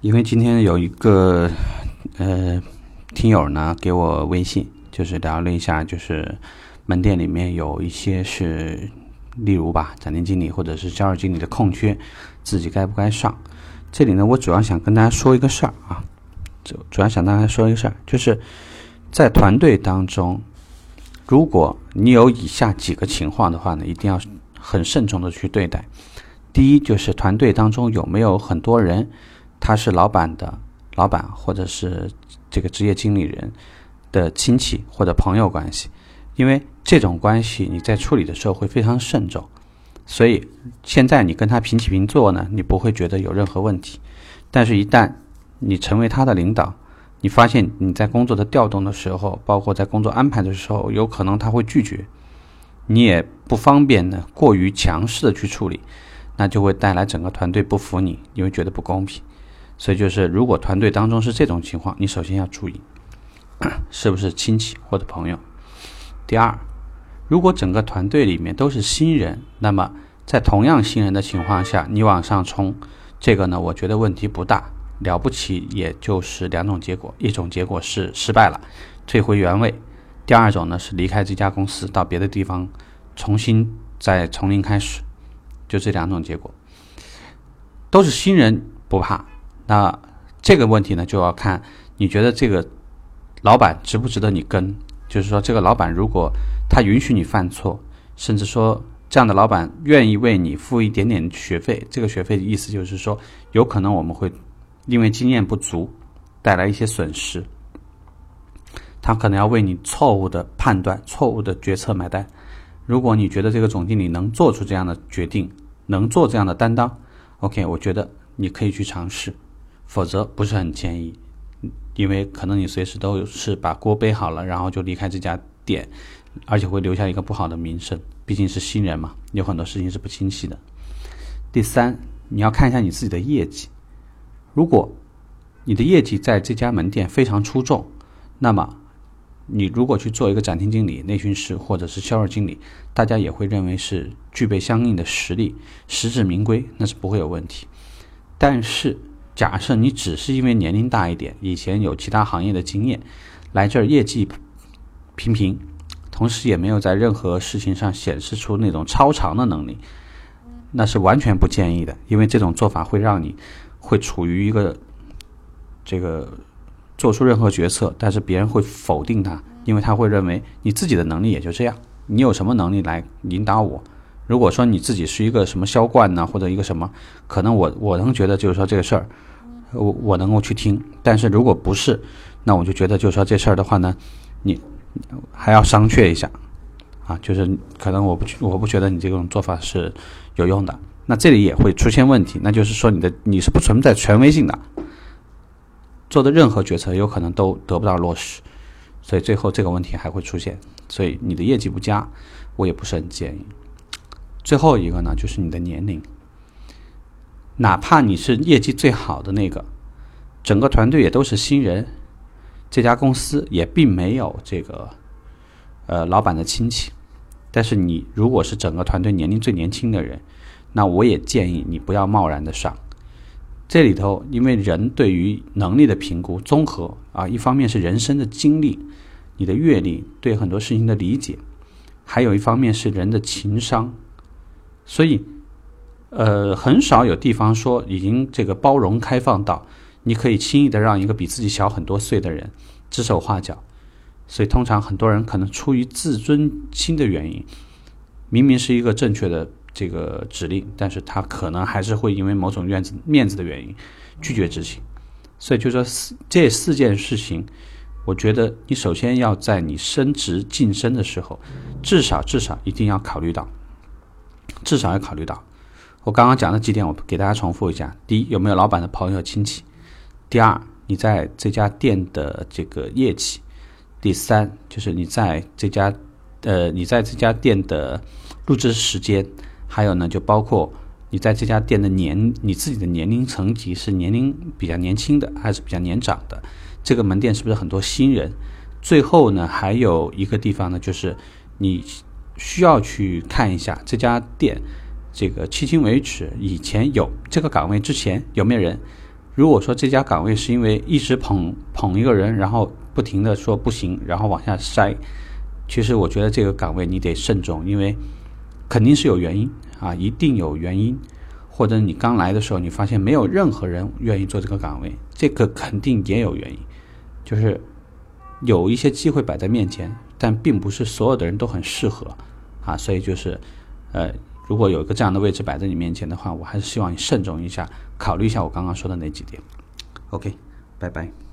因为今天有一个呃听友呢给我微信，就是聊了一下，就是门店里面有一些是，例如吧，展厅经理或者是销售经理的空缺，自己该不该上？这里呢，我主要想跟大家说一个事儿啊，主主要想跟大家说一个事儿，就是在团队当中，如果你有以下几个情况的话呢，一定要很慎重的去对待。第一，就是团队当中有没有很多人。他是老板的老板，或者是这个职业经理人的亲戚或者朋友关系，因为这种关系你在处理的时候会非常慎重，所以现在你跟他平起平坐呢，你不会觉得有任何问题。但是，一旦你成为他的领导，你发现你在工作的调动的时候，包括在工作安排的时候，有可能他会拒绝，你也不方便呢过于强势的去处理，那就会带来整个团队不服你，你会觉得不公平。所以就是，如果团队当中是这种情况，你首先要注意，是不是亲戚或者朋友。第二，如果整个团队里面都是新人，那么在同样新人的情况下，你往上冲，这个呢，我觉得问题不大，了不起也就是两种结果：一种结果是失败了，退回原位；第二种呢是离开这家公司，到别的地方重新再从零开始，就这两种结果。都是新人不怕。那这个问题呢，就要看你觉得这个老板值不值得你跟？就是说，这个老板如果他允许你犯错，甚至说这样的老板愿意为你付一点点学费，这个学费的意思就是说，有可能我们会因为经验不足带来一些损失，他可能要为你错误的判断、错误的决策买单。如果你觉得这个总经理能做出这样的决定，能做这样的担当，OK，我觉得你可以去尝试。否则不是很建议，因为可能你随时都是把锅背好了，然后就离开这家店，而且会留下一个不好的名声。毕竟是新人嘛，有很多事情是不清晰的。第三，你要看一下你自己的业绩。如果你的业绩在这家门店非常出众，那么你如果去做一个展厅经理、内训师或者是销售经理，大家也会认为是具备相应的实力，实至名归，那是不会有问题。但是，假设你只是因为年龄大一点，以前有其他行业的经验，来这儿业绩平平，同时也没有在任何事情上显示出那种超常的能力，那是完全不建议的，因为这种做法会让你会处于一个这个做出任何决策，但是别人会否定他，因为他会认为你自己的能力也就这样，你有什么能力来引导我？如果说你自己是一个什么销冠呢，或者一个什么，可能我我能觉得就是说这个事儿。我我能够去听，但是如果不是，那我就觉得就是说这事儿的话呢，你还要商榷一下，啊，就是可能我不我不觉得你这种做法是有用的，那这里也会出现问题，那就是说你的你是不存在权威性的，做的任何决策有可能都得不到落实，所以最后这个问题还会出现，所以你的业绩不佳，我也不是很建议。最后一个呢，就是你的年龄。哪怕你是业绩最好的那个，整个团队也都是新人，这家公司也并没有这个，呃，老板的亲戚。但是你如果是整个团队年龄最年轻的人，那我也建议你不要贸然的上。这里头，因为人对于能力的评估综合啊，一方面是人生的经历，你的阅历对很多事情的理解，还有一方面是人的情商，所以。呃，很少有地方说已经这个包容开放到你可以轻易的让一个比自己小很多岁的人指手画脚，所以通常很多人可能出于自尊心的原因，明明是一个正确的这个指令，但是他可能还是会因为某种面子面子的原因拒绝执行。所以就说四这四件事情，我觉得你首先要在你升职晋升的时候，至少至少一定要考虑到，至少要考虑到。我刚刚讲的几点，我给大家重复一下：第一，有没有老板的朋友亲戚；第二，你在这家店的这个业绩；第三，就是你在这家，呃，你在这家店的入职时间；还有呢，就包括你在这家店的年，你自己的年龄层级是年龄比较年轻的，还是比较年长的？这个门店是不是很多新人？最后呢，还有一个地方呢，就是你需要去看一下这家店。这个迄今为止，以前有这个岗位之前有没有人？如果说这家岗位是因为一直捧捧一个人，然后不停的说不行，然后往下筛，其实我觉得这个岗位你得慎重，因为肯定是有原因啊，一定有原因。或者你刚来的时候，你发现没有任何人愿意做这个岗位，这个肯定也有原因，就是有一些机会摆在面前，但并不是所有的人都很适合啊，所以就是，呃，如果有一个这样的位置摆在你面前的话，我还是希望你慎重一下，考虑一下我刚刚说的那几点。OK，拜拜。